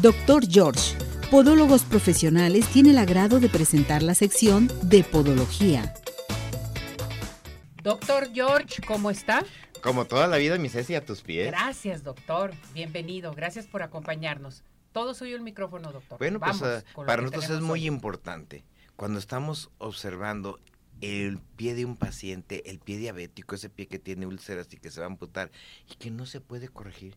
Doctor George, Podólogos Profesionales, tiene el agrado de presentar la sección de Podología. Doctor George, ¿cómo está? Como toda la vida, mi Ceci, a tus pies. Gracias, doctor. Bienvenido. Gracias por acompañarnos. Todo suyo el micrófono, doctor. Bueno, pues uh, lo para nosotros es muy hoy. importante cuando estamos observando el pie de un paciente, el pie diabético, ese pie que tiene úlceras y que se va a amputar y que no se puede corregir,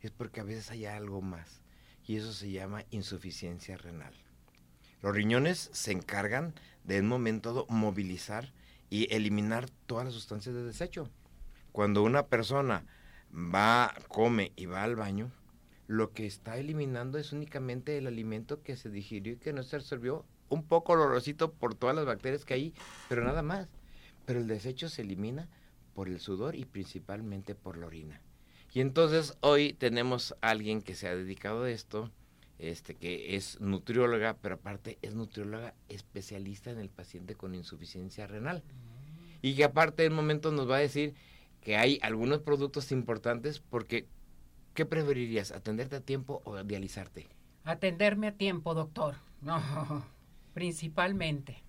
es porque a veces hay algo más y eso se llama insuficiencia renal. Los riñones se encargan de en un momento dado movilizar y eliminar todas las sustancias de desecho. Cuando una persona va, come y va al baño, lo que está eliminando es únicamente el alimento que se digirió y que no se absorbió, un poco olorosito por todas las bacterias que hay, pero nada más. Pero el desecho se elimina por el sudor y principalmente por la orina. Y entonces hoy tenemos a alguien que se ha dedicado a esto, este, que es nutrióloga, pero aparte es nutrióloga especialista en el paciente con insuficiencia renal. Y que aparte en un momento nos va a decir que hay algunos productos importantes porque ¿qué preferirías? ¿Atenderte a tiempo o dializarte? Atenderme a tiempo, doctor. No, principalmente.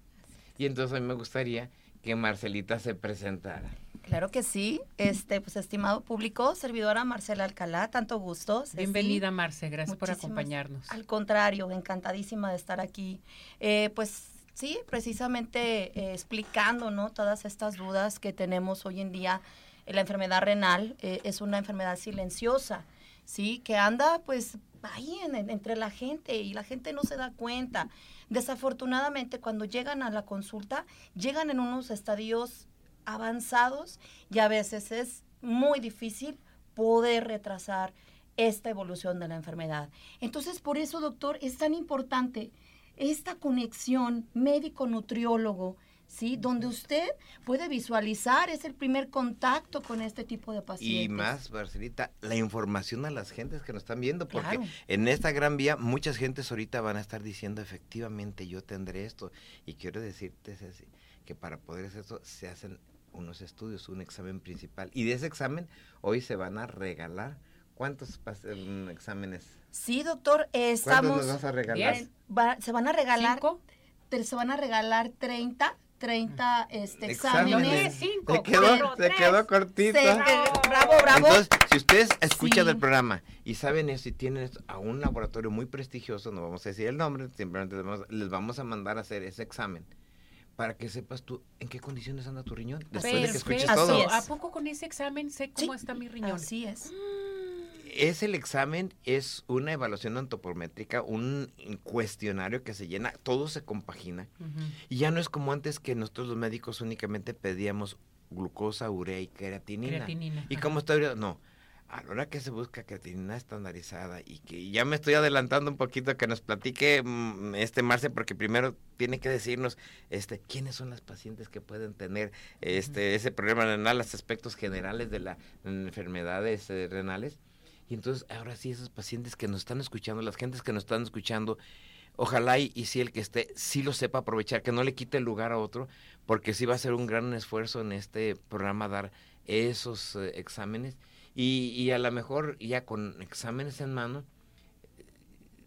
Y entonces a mí me gustaría que Marcelita se presentara. Claro que sí, este, pues estimado público, servidora Marcela Alcalá, tanto gusto. Ceci. Bienvenida, Marce. Gracias por acompañarnos. Al contrario, encantadísima de estar aquí. Eh, pues sí, precisamente eh, explicando, ¿no? Todas estas dudas que tenemos hoy en día. Eh, la enfermedad renal eh, es una enfermedad silenciosa, ¿sí? Que anda, pues, ahí en- entre la gente y la gente no se da cuenta. Desafortunadamente, cuando llegan a la consulta, llegan en unos estadios avanzados y a veces es muy difícil poder retrasar esta evolución de la enfermedad. Entonces, por eso, doctor, es tan importante esta conexión médico-nutriólogo, ¿sí? Donde usted puede visualizar, es el primer contacto con este tipo de pacientes. Y más, Marcelita, la información a las gentes que nos están viendo, porque Claro. en esta gran vía muchas gentes ahorita van a estar diciendo, efectivamente, yo tendré esto. Y quiero decirte, Ceci, que para poder hacer esto se hacen unos estudios, un examen principal. Y de ese examen hoy se van a regalar. ¿Cuántos pas- mm, exámenes? Sí, doctor, ¿Cuántos estamos... nos vas a regalar? Va- se van a regalar, ¿Cinco? te- se van a regalar 30, 30 este, Exámenes. exámenes. Cinco, Te quedó, cuatro, cortito. Se- eh, bravo, bravo. Entonces, si ustedes escuchan Sí. el programa y saben eso y tienen esto a un laboratorio muy prestigioso, no vamos a decir el nombre, simplemente les vamos, les vamos a mandar a hacer ese examen para que sepas tú en qué condiciones anda tu riñón después de que escuches todo. Así es. ¿A poco con ese examen sé cómo Sí, está mi riñón? Así es. Es el examen, es una evaluación antropométrica, un cuestionario que se llena, todo se compagina. Y ya no es como antes que nosotros los médicos únicamente pedíamos glucosa, urea y creatinina. Creatinina. ¿Y ajá. cómo está? No. A la hora que se busca creatinina estandarizada y que ya me estoy adelantando un poquito que nos platique mm, este Marce porque primero tiene que decirnos este quiénes son las pacientes que pueden tener este ese problema renal, los aspectos generales de las enfermedades eh, renales. Y entonces ahora sí esos pacientes que nos están escuchando, las gentes que nos están escuchando, ojalá y, y si el que esté sí lo sepa aprovechar, que no le quite el lugar a otro, porque sí va a ser un gran esfuerzo en este programa dar esos eh, exámenes y, y a lo mejor ya con exámenes en mano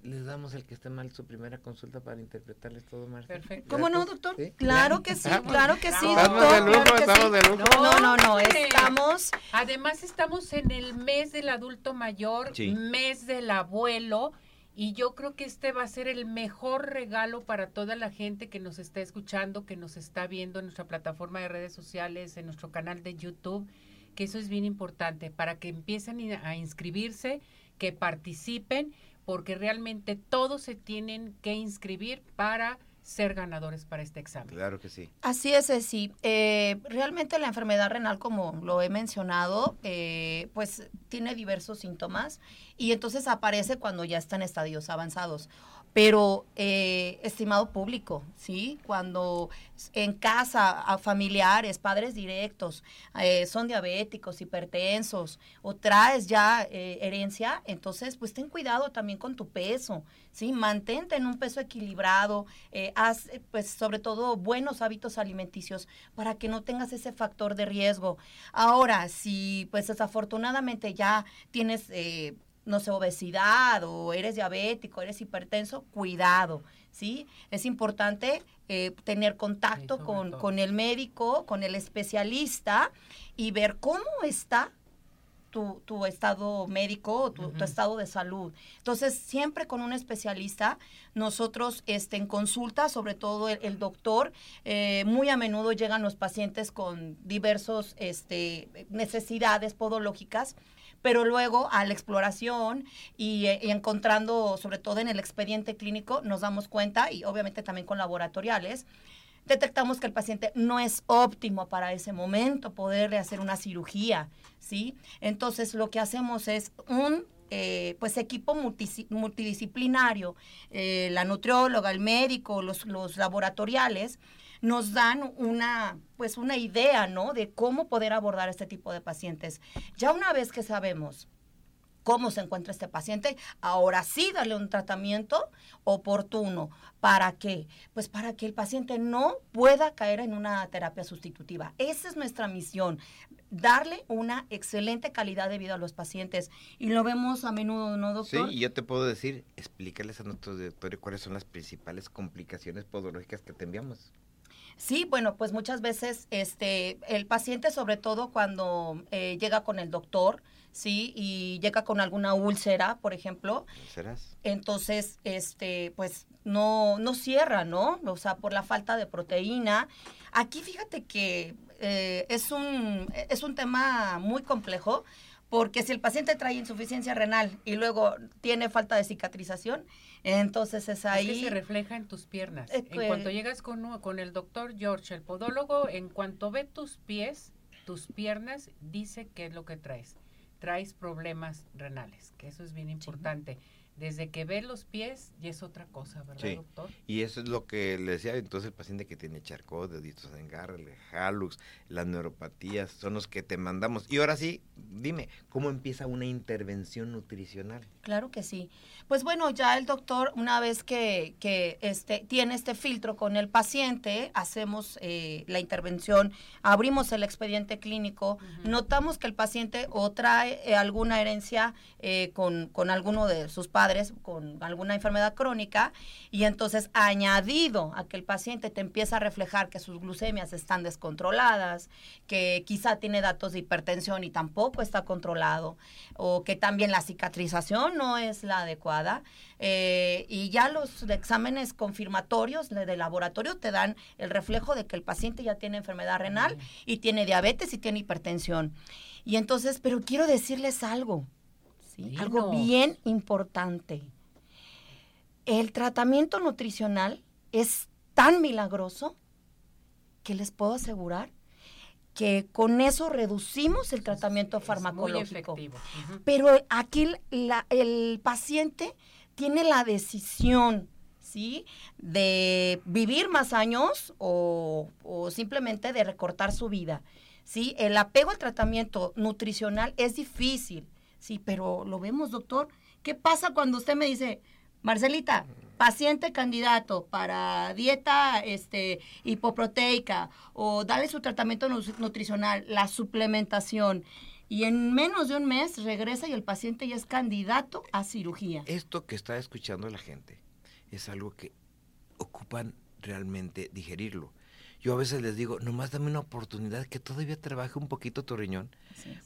les damos el que esté mal su primera consulta para interpretarles todo Marta. Perfecto. ¿Cómo no, doctor? ¿Sí? Claro que sí, claro que sí, Estamos doctor. de lujo, claro estamos sí. de lujo. No, no, no, estamos Además estamos en el mes del adulto mayor, Sí. mes del abuelo, y yo creo que este va a ser el mejor regalo para toda la gente que nos está escuchando, que nos está viendo en nuestra plataforma de redes sociales, en nuestro canal de YouTube, que eso es bien importante, para que empiecen a inscribirse, que participen, porque realmente todos se tienen que inscribir para ser ganadores para este examen. Claro que sí. Así es, sí. realmente la enfermedad renal, como lo he mencionado, eh, pues tiene diversos síntomas y entonces aparece cuando ya está en estadios avanzados. Pero, eh, estimado público, ¿sí? Cuando en casa, a familiares, padres directos, eh, son diabéticos, hipertensos, o traes ya eh, herencia, entonces, pues ten cuidado también con tu peso, ¿sí? Mantente en un peso equilibrado, haz, pues, sobre todo, buenos hábitos alimenticios para que no tengas ese factor de riesgo. Ahora, si, pues, desafortunadamente ya tienes... No sé, obesidad o eres diabético, eres hipertenso, cuidado, ¿sí? Es importante eh, tener contacto con, con, el médico, con el especialista y ver cómo está tu, tu estado médico o tu, estado de salud. Entonces, siempre con un especialista, nosotros este, en consulta, sobre todo el, doctor, eh, muy a menudo llegan los pacientes con diversas este, necesidades podológicas pero luego a la exploración y, eh, y, encontrando, sobre todo en el expediente clínico, nos damos cuenta, y obviamente también con laboratoriales, detectamos que el paciente no es óptimo para ese momento poderle hacer una cirugía, ¿sí? Entonces lo que hacemos es un eh, pues equipo multidisciplinario, eh, la nutrióloga, el médico, los laboratoriales, nos dan una, pues una idea, ¿no? De cómo poder abordar este tipo de pacientes. Ya una vez que sabemos cómo se encuentra este paciente, ahora sí darle un tratamiento oportuno. ¿Para qué? Pues para que el paciente no pueda caer en una terapia sustitutiva. Esa es nuestra misión, darle una excelente calidad de vida a los pacientes. Y lo vemos a menudo, ¿no, doctor? Sí, y yo te puedo decir, explícales a nuestro directorio cuáles son las principales complicaciones podológicas que te enviamos. Sí, bueno, pues muchas veces este, el paciente, sobre todo cuando eh, llega con el doctor, ¿sí? Y llega con alguna úlcera, por ejemplo. ¿Úlceras? Entonces, este, pues no, no cierra, ¿no? O sea, por la falta de proteína. Aquí fíjate que eh, es, un, es un tema muy complejo porque si el paciente trae insuficiencia renal y luego tiene falta de cicatrización, entonces es ahí... Es que se refleja en tus piernas. en cuanto llegas con, con el doctor George, el podólogo, en cuanto ve tus pies, tus piernas, dice qué es lo que traes traes problemas renales, que eso es bien importante. Desde que ve los pies ya es otra cosa, ¿verdad, doctor? Y eso es lo que le decía entonces el paciente que tiene charcot, deditos en halux, las neuropatías, son los que te mandamos. Y ahora sí, dime, ¿cómo empieza una intervención nutricional? Claro que sí. Pues bueno, ya el doctor, una vez que, que este, tiene este filtro con el paciente, hacemos eh, la intervención, abrimos el expediente clínico, notamos que el paciente o trae eh, alguna herencia eh, con, con alguno de sus padres, con alguna enfermedad crónica y entonces añadido a que el paciente te empieza a reflejar que sus glucemias están descontroladas, que quizá tiene datos de hipertensión y tampoco está controlado, o que también la cicatrización no es la adecuada, eh, y ya los exámenes confirmatorios de laboratorio te dan el reflejo de que el paciente ya tiene enfermedad renal y tiene diabetes y tiene hipertensión. Y entonces, pero quiero decirles algo. Algo bien importante. El tratamiento nutricional es tan milagroso que les puedo asegurar que con eso reducimos el tratamiento farmacológico. Pero aquí el paciente tiene la decisión, ¿sí? De vivir más años o, o, simplemente de recortar su vida, ¿sí? El apego al tratamiento nutricional es difícil. Sí, pero lo vemos, doctor. ¿Qué pasa cuando usted me dice, Marcelita, paciente candidato para dieta este, hipoproteica o dale su tratamiento nutricional, la suplementación? Y en menos de un mes regresa y el paciente ya es candidato a cirugía. Esto que está escuchando la gente es algo que ocupan realmente digerirlo. Yo a veces les digo, nomás dame una oportunidad que todavía trabaje un poquito tu riñón,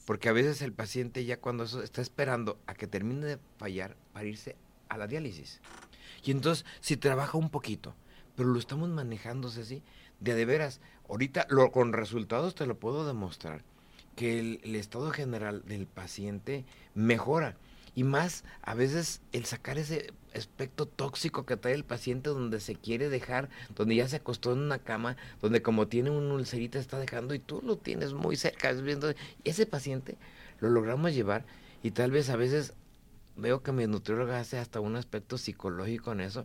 porque a veces el paciente ya cuando eso está esperando a que termine de fallar para irse a la diálisis. Y entonces, si trabaja un poquito, pero lo estamos manejando así, de de veras, ahorita lo, con resultados te lo puedo demostrar, que el estado general del paciente mejora. Y más a veces el sacar ese aspecto tóxico que trae el paciente donde se quiere dejar, donde ya se acostó en una cama, donde como tiene un ulcerita está dejando y tú lo tienes muy cerca, ese paciente lo logramos llevar y tal vez a veces veo que mi nutrióloga hace hasta un aspecto psicológico en eso,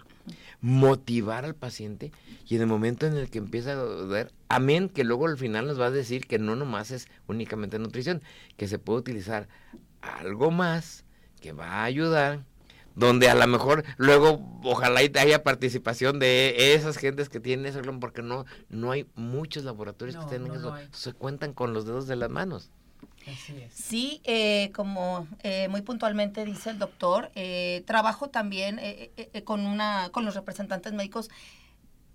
motivar al paciente y en el momento en el que empieza a dudar, amén, que luego al final nos va a decir que no nomás es únicamente nutrición, que se puede utilizar algo más que va a ayudar, donde a lo mejor luego ojalá haya participación de esas gentes que tienen eso, porque no, no hay muchos laboratorios que tienen eso, se cuentan con los dedos de las manos. Así es. Sí, eh, como eh, muy puntualmente dice el doctor, eh, trabajo también eh, eh, con, una, con los representantes médicos.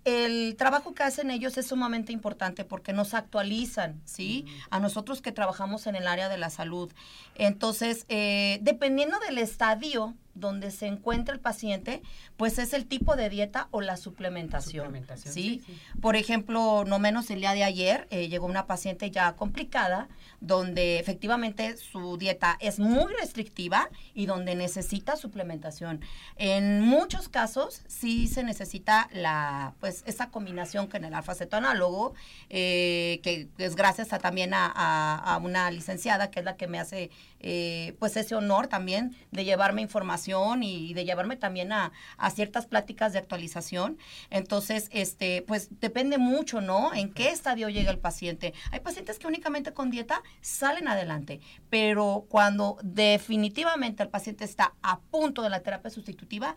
El trabajo que hacen ellos es sumamente importante porque nos actualizan, ¿sí? A nosotros que trabajamos en el área de la salud. Entonces, dependiendo del estadio donde se encuentra el paciente, pues es el tipo de dieta o la suplementación. Suplementación, ¿sí? sí, sí. Por ejemplo, no menos el día de ayer eh, llegó una paciente ya complicada, donde efectivamente su dieta es muy restrictiva y donde necesita suplementación. En muchos casos sí se necesita la, pues, esa combinación con el alfa-cetoanálogo, eh, que es gracias a, también a, a- a una licenciada que es la que me hace eh, pues ese honor también de llevarme información y de llevarme también a, a ciertas pláticas de actualización. Entonces, este, pues depende mucho, ¿no? En qué estadio llega el paciente. Hay pacientes que únicamente con dieta salen adelante, pero cuando definitivamente el paciente está a punto de la terapia sustitutiva,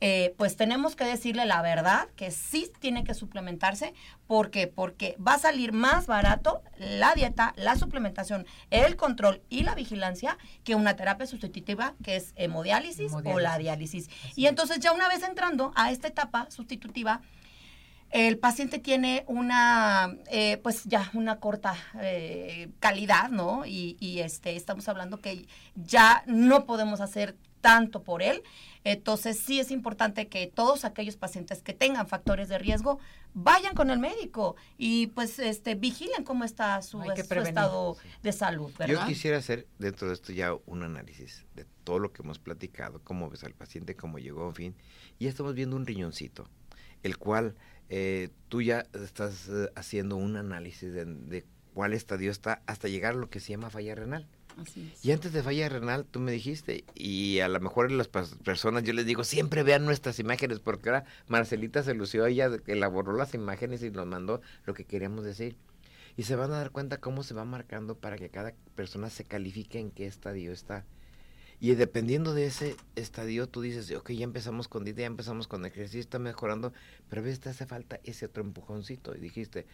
eh, pues tenemos que decirle la verdad, que sí tiene que suplementarse. ¿Por qué? Porque va a salir más barato la dieta, la suplementación, el control y la vigilancia que una terapia sustitutiva que es hemodiálisis, o la diálisis. Así Y es. entonces ya una vez entrando a esta etapa sustitutiva, el paciente tiene una, eh, pues ya una corta eh, calidad, ¿no? Y, y, este, estamos hablando que ya no podemos hacer tanto por él. Entonces sí es importante que todos aquellos pacientes que tengan factores de riesgo vayan con el médico y pues este vigilen cómo está su, estado de salud, ¿verdad? Yo quisiera hacer dentro de esto ya un análisis de todo lo que hemos platicado, cómo ves al paciente, cómo llegó, en fin. Y ya estamos viendo un riñoncito, el cual eh, tú ya estás eh, haciendo un análisis de, de cuál estadio está hasta llegar a lo que se llama falla renal. Y antes de falla renal, tú me dijiste, y a lo mejor las personas, yo les digo, siempre vean nuestras imágenes, porque ahora Marcelita se lució, ella elaboró las imágenes y nos mandó lo que queríamos decir. Y se van a dar cuenta cómo se va marcando para que cada persona se califique en qué estadio está. Y dependiendo de ese estadio, tú dices, ok, ya empezamos con dieta, ya empezamos con ejercicio, está mejorando, pero a veces te hace falta ese otro empujoncito. Y dijiste,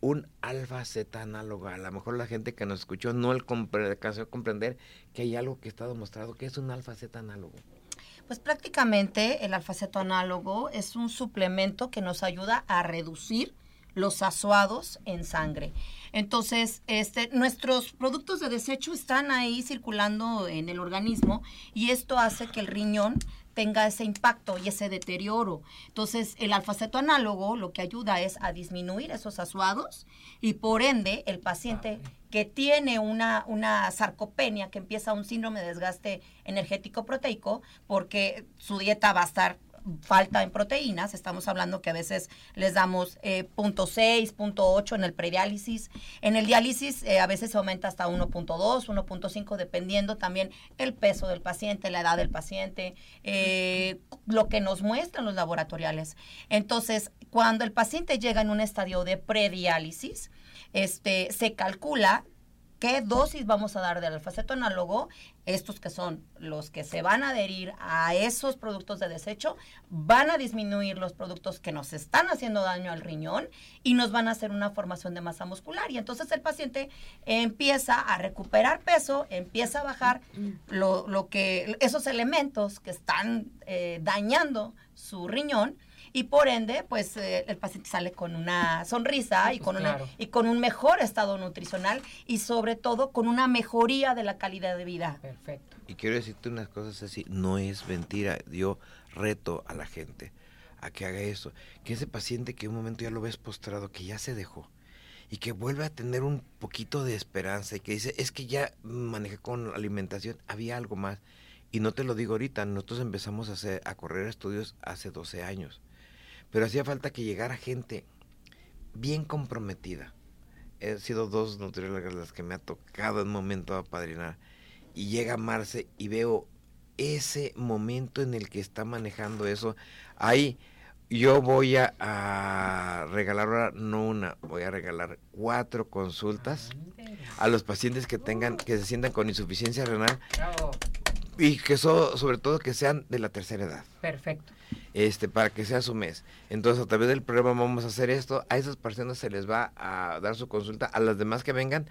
un alfa zeta análogo. A lo mejor la gente que nos escuchó no alcanzó a comprender que hay algo que está demostrado que es un alfa zeta análogo. Pues prácticamente el alfaceto análogo es un suplemento que nos ayuda a reducir los asuados en sangre. Entonces, este, nuestros productos de desecho están ahí circulando en el organismo y esto hace que el riñón tenga ese impacto y ese deterioro. Entonces, el alfaceto análogo lo que ayuda es a disminuir esos asuados y por ende el paciente que tiene una, una sarcopenia, que empieza un síndrome de desgaste energético proteico, porque su dieta va a estar falta en proteínas, estamos hablando que a veces les damos eh, 0.6, 0.8 en el prediálisis, en el diálisis eh, a veces se aumenta hasta 1.2, 1.5 dependiendo también el peso del paciente, la edad del paciente, eh, lo que nos muestran los laboratoriales. Entonces, cuando el paciente llega en un estadio de prediálisis, este, se calcula qué dosis vamos a dar del alfaceto análogo, estos que son los que se van a adherir a esos productos de desecho, van a disminuir los productos que nos están haciendo daño al riñón y nos van a hacer una formación de masa muscular. Y entonces el paciente empieza a recuperar peso, empieza a bajar lo, lo que, esos elementos que están eh, dañando su riñón y por ende, pues eh, el paciente sale con una sonrisa Sí, y pues, con una claro. y con un mejor estado nutricional y sobre todo con una mejoría de la calidad de vida. Perfecto. Y quiero decirte unas cosas así, no es mentira, yo reto a la gente a que haga eso, que ese paciente que un momento ya lo ves postrado, que ya se dejó y que vuelve a tener un poquito de esperanza y que dice, es que ya manejé con alimentación, había algo más. Y no te lo digo ahorita, nosotros empezamos a, hacer, a correr estudios hace 12 años, pero hacía falta que llegara gente bien comprometida. He sido dos nutriólogas las que me ha tocado en un momento apadrinar y llega Marce y veo ese momento en el que está manejando eso. Ahí yo voy a, a regalar ahora, no una, voy a regalar cuatro consultas a los pacientes que tengan, que se sientan con insuficiencia renal Bravo. Y que so- sobre todo que sean de la tercera edad Perfecto. este para que sea su mes. Entonces, a través del programa vamos a hacer esto. A esas personas se les va a dar su consulta. A las demás que vengan,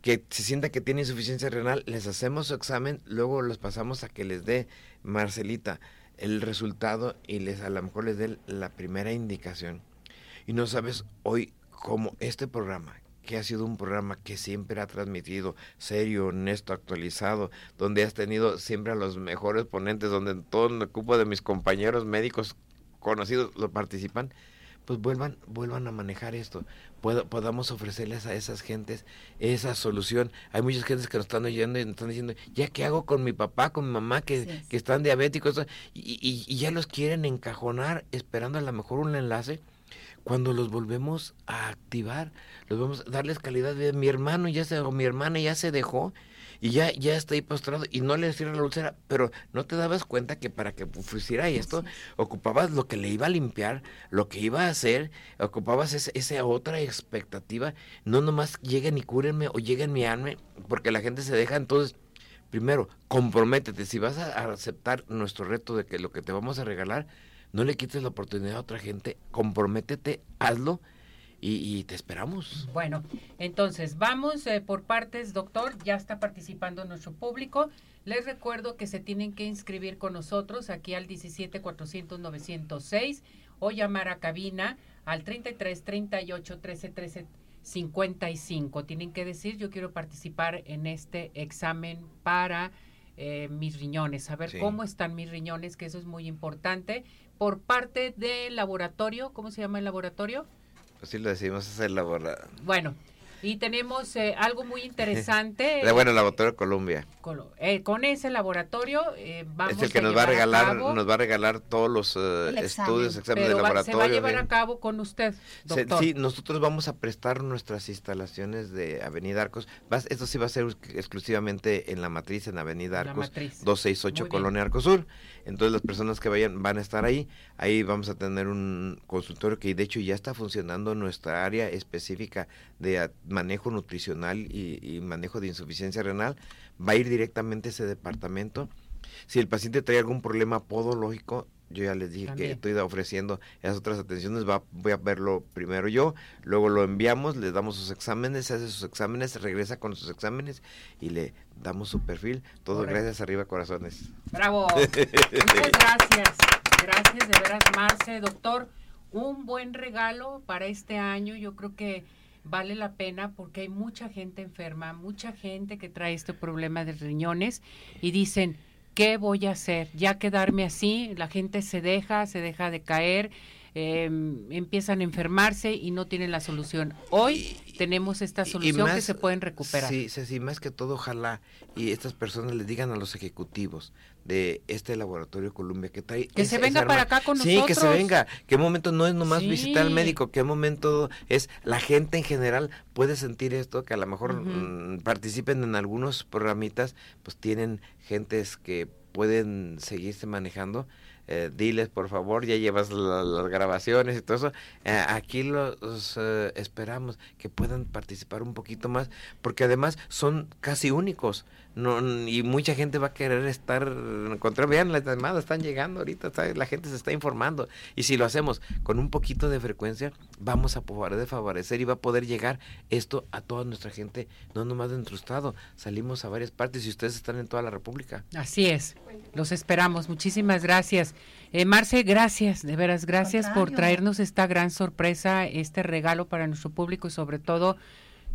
que se sienta que tiene insuficiencia renal, les hacemos su examen, luego los pasamos a que les dé Marcelita el resultado y les a lo mejor les dé la primera indicación. Y no sabes hoy cómo este programa, que ha sido un programa que siempre ha transmitido serio, honesto, actualizado, donde has tenido siempre a los mejores ponentes, donde todo el cupo de mis compañeros médicos conocidos lo participan, pues vuelvan, vuelvan a manejar esto. podamos ofrecerles a esas gentes esa solución. Hay muchas gentes que nos están oyendo y nos están diciendo, ¿ya qué hago con mi papá, con mi mamá que, que están diabéticos? Y, y, y, ya los quieren encajonar esperando a lo mejor un enlace. Cuando los volvemos a activar, los vamos a darles calidad de vida. Mi hermano ya se, o mi hermana ya se dejó y ya, ya está ahí postrado y no le cierra la úlcera, pero no te dabas cuenta que para que hiciera esto, ocupabas lo que le iba a limpiar, lo que iba a hacer, ocupabas esa otra expectativa, no nomás lleguen y cúrenme o lleguen mi alma, porque la gente se deja entonces primero, comprométete. Si vas a aceptar nuestro reto de que lo que te vamos a regalar, no le quites la oportunidad a otra gente, comprométete, hazlo y, te esperamos. Bueno, entonces vamos eh, por partes, doctor. Ya está participando nuestro público. Les recuerdo que se tienen que inscribir con nosotros aquí al 17 400 906 o llamar a cabina al 33 38 13 13 55. Tienen que decir, yo quiero participar en este examen para eh, mis riñones, saber cómo están mis riñones, que eso es muy importante. Por parte del laboratorio, ¿cómo se llama el laboratorio? Así lo decimos, es el laboratorio. Bueno, y tenemos eh, algo muy interesante. bueno, el laboratorio Colombia. Eh, con ese laboratorio eh, vamos Es el que nos va a regalar, nos va a regalar todos los estudios, exámenes de laboratorio. se va a llevar a cabo con usted, doctor. sí, nosotros vamos a prestar nuestras instalaciones de Avenida Arcos. esto sí va a ser exclusivamente en la matriz, en Avenida Arcos, 268 Colonia Arcosur. Entonces las personas que vayan van a estar ahí. Ahí vamos a tener un consultorio que de hecho ya está funcionando en nuestra área específica de manejo nutricional y, manejo de insuficiencia renal. Va a ir directamente a ese departamento. Si el paciente trae algún problema podológico, yo ya les dije que estoy ofreciendo esas otras atenciones, va, voy a verlo primero yo, luego lo enviamos, le damos sus exámenes, hace sus exámenes, regresa con sus exámenes y le damos su perfil. Todo gracias arriba, corazones. Bravo. Muchas gracias. Gracias de veras, Marce, doctor. Un buen regalo para este año. Yo creo que vale la pena porque hay mucha gente enferma, mucha gente que trae este problema de riñones y dicen, ¿qué voy a hacer? Ya quedarme así, la gente se deja, se deja de caer, em, empiezan a enfermarse y no tienen la solución. Hoy tenemos esta solución que se pueden recuperar. Sí, sí, más que todo, ojalá y estas personas les digan a los ejecutivos de este laboratorio Columbia que trae que se venga para acá con nosotros sí que se venga. Qué momento no es nomás visitar al médico qué momento es la gente en general puede sentir esto que a lo mejor mm, participen en algunos programitas pues tienen gentes que pueden seguirse manejando eh, diles por favor, ya llevas las grabaciones y todo eso. Eh, aquí los eh, esperamos que puedan participar un poquito más, porque además son casi únicos. No, y mucha gente va a querer estar contra. Vean las llamadas están llegando ahorita la gente se está informando. Y si lo hacemos con un poquito de frecuencia vamos a poder favorecer y va a poder llegar esto a toda nuestra gente no nomás de nuestro salimos a varias partes y ustedes están en toda la república. Así es. Los esperamos. Muchísimas gracias eh, Marce gracias de veras gracias por traernos esta gran sorpresa este regalo para nuestro público y sobre todo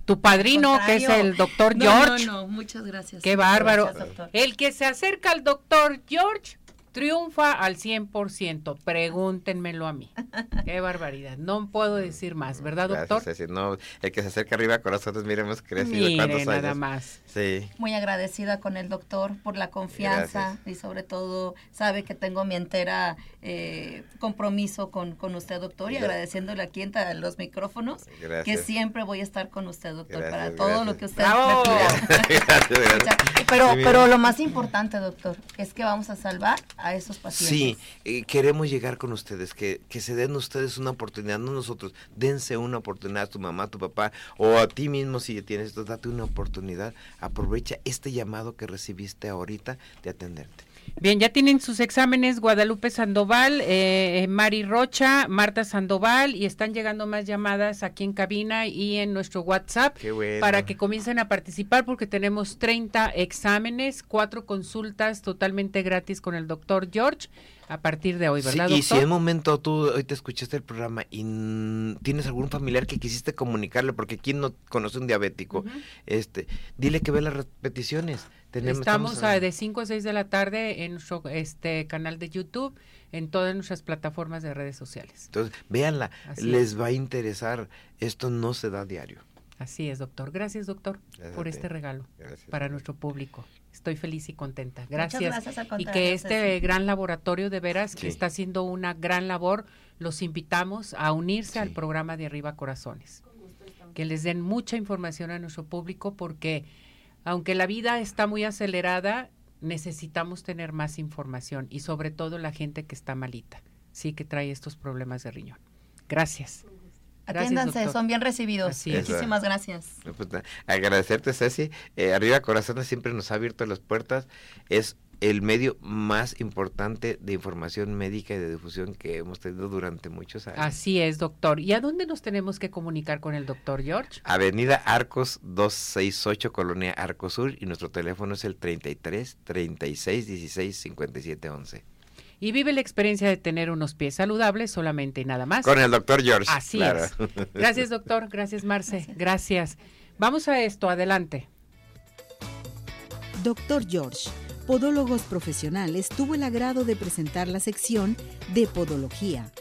tu padrino, que es el doctor George. No, no, muchas gracias. Qué bárbaro. el que se acerca al doctor George triunfa al 100%. Pregúntenmelo a mí. Qué barbaridad. No puedo decir más, ¿verdad, doctor? Gracias, no, el que se acerca arriba a corazones, miremos crecido Mire, nada más. Sí. Muy agradecida con el doctor por la confianza y sobre todo sabe que tengo mi entera eh, compromiso con, con usted, doctor, y agradeciéndole aquí en los micrófonos que siempre voy a estar con usted, doctor, para todo lo que usted me pida. pero, pero lo más importante, doctor, es que vamos a salvar a esos pacientes. Sí, eh, queremos llegar con ustedes, que, que se den ustedes una oportunidad, no nosotros, dense una oportunidad a tu mamá, a tu papá, o a ti mismo si tienes esto, date una oportunidad, aprovecha este llamado que recibiste ahorita de atenderte. Bien, ya tienen sus exámenes Guadalupe Sandoval, eh, eh, Mari Rocha, Marta Sandoval y están llegando más llamadas aquí en cabina y en nuestro WhatsApp para que comiencen a participar porque tenemos 30 exámenes, cuatro consultas totalmente gratis con el doctor George a partir de hoy, ¿verdad? y si en un momento tú hoy te escuchaste el programa y tienes algún familiar que quisiste comunicarle, porque quién no conoce un diabético, este, dile que ve las repeticiones estamos, de 5 a 6 de la tarde en nuestro este canal de YouTube, en todas nuestras plataformas de redes sociales. Entonces, véanla, les va a interesar. Esto no se da diario. Así es, doctor. Gracias, doctor, por este regalo para nuestro público. Estoy feliz y contenta. Gracias. y que este gran laboratorio, de veras, que está haciendo una gran labor, los invitamos a unirse al programa de Arriba Corazones. Que les den mucha información a nuestro público porque aunque la vida está muy acelerada, necesitamos tener más información y sobre todo la gente que está malita, sí que trae estos problemas de riñón. Gracias. Atiéndanse, son bien recibidos. Muchísimas gracias. Pues, agradecerte, Ceci. Eh, Arriba Corazones siempre nos ha abierto las puertas. Es el medio más importante de información médica y de difusión que hemos tenido durante muchos años. Así es, doctor. ¿Y a dónde nos tenemos que comunicar con el doctor George? Avenida Arcos 268, Colonia Arcos Sur, y nuestro teléfono es el 33 36 16 57 11. Y vive la experiencia de tener unos pies saludables solamente y nada más. Con el doctor George. Así es. Gracias, doctor. Gracias, Marce. Gracias. Vamos a esto. Adelante. Doctor George Podólogos Profesionales tuvo el agrado de presentar la sección de Podología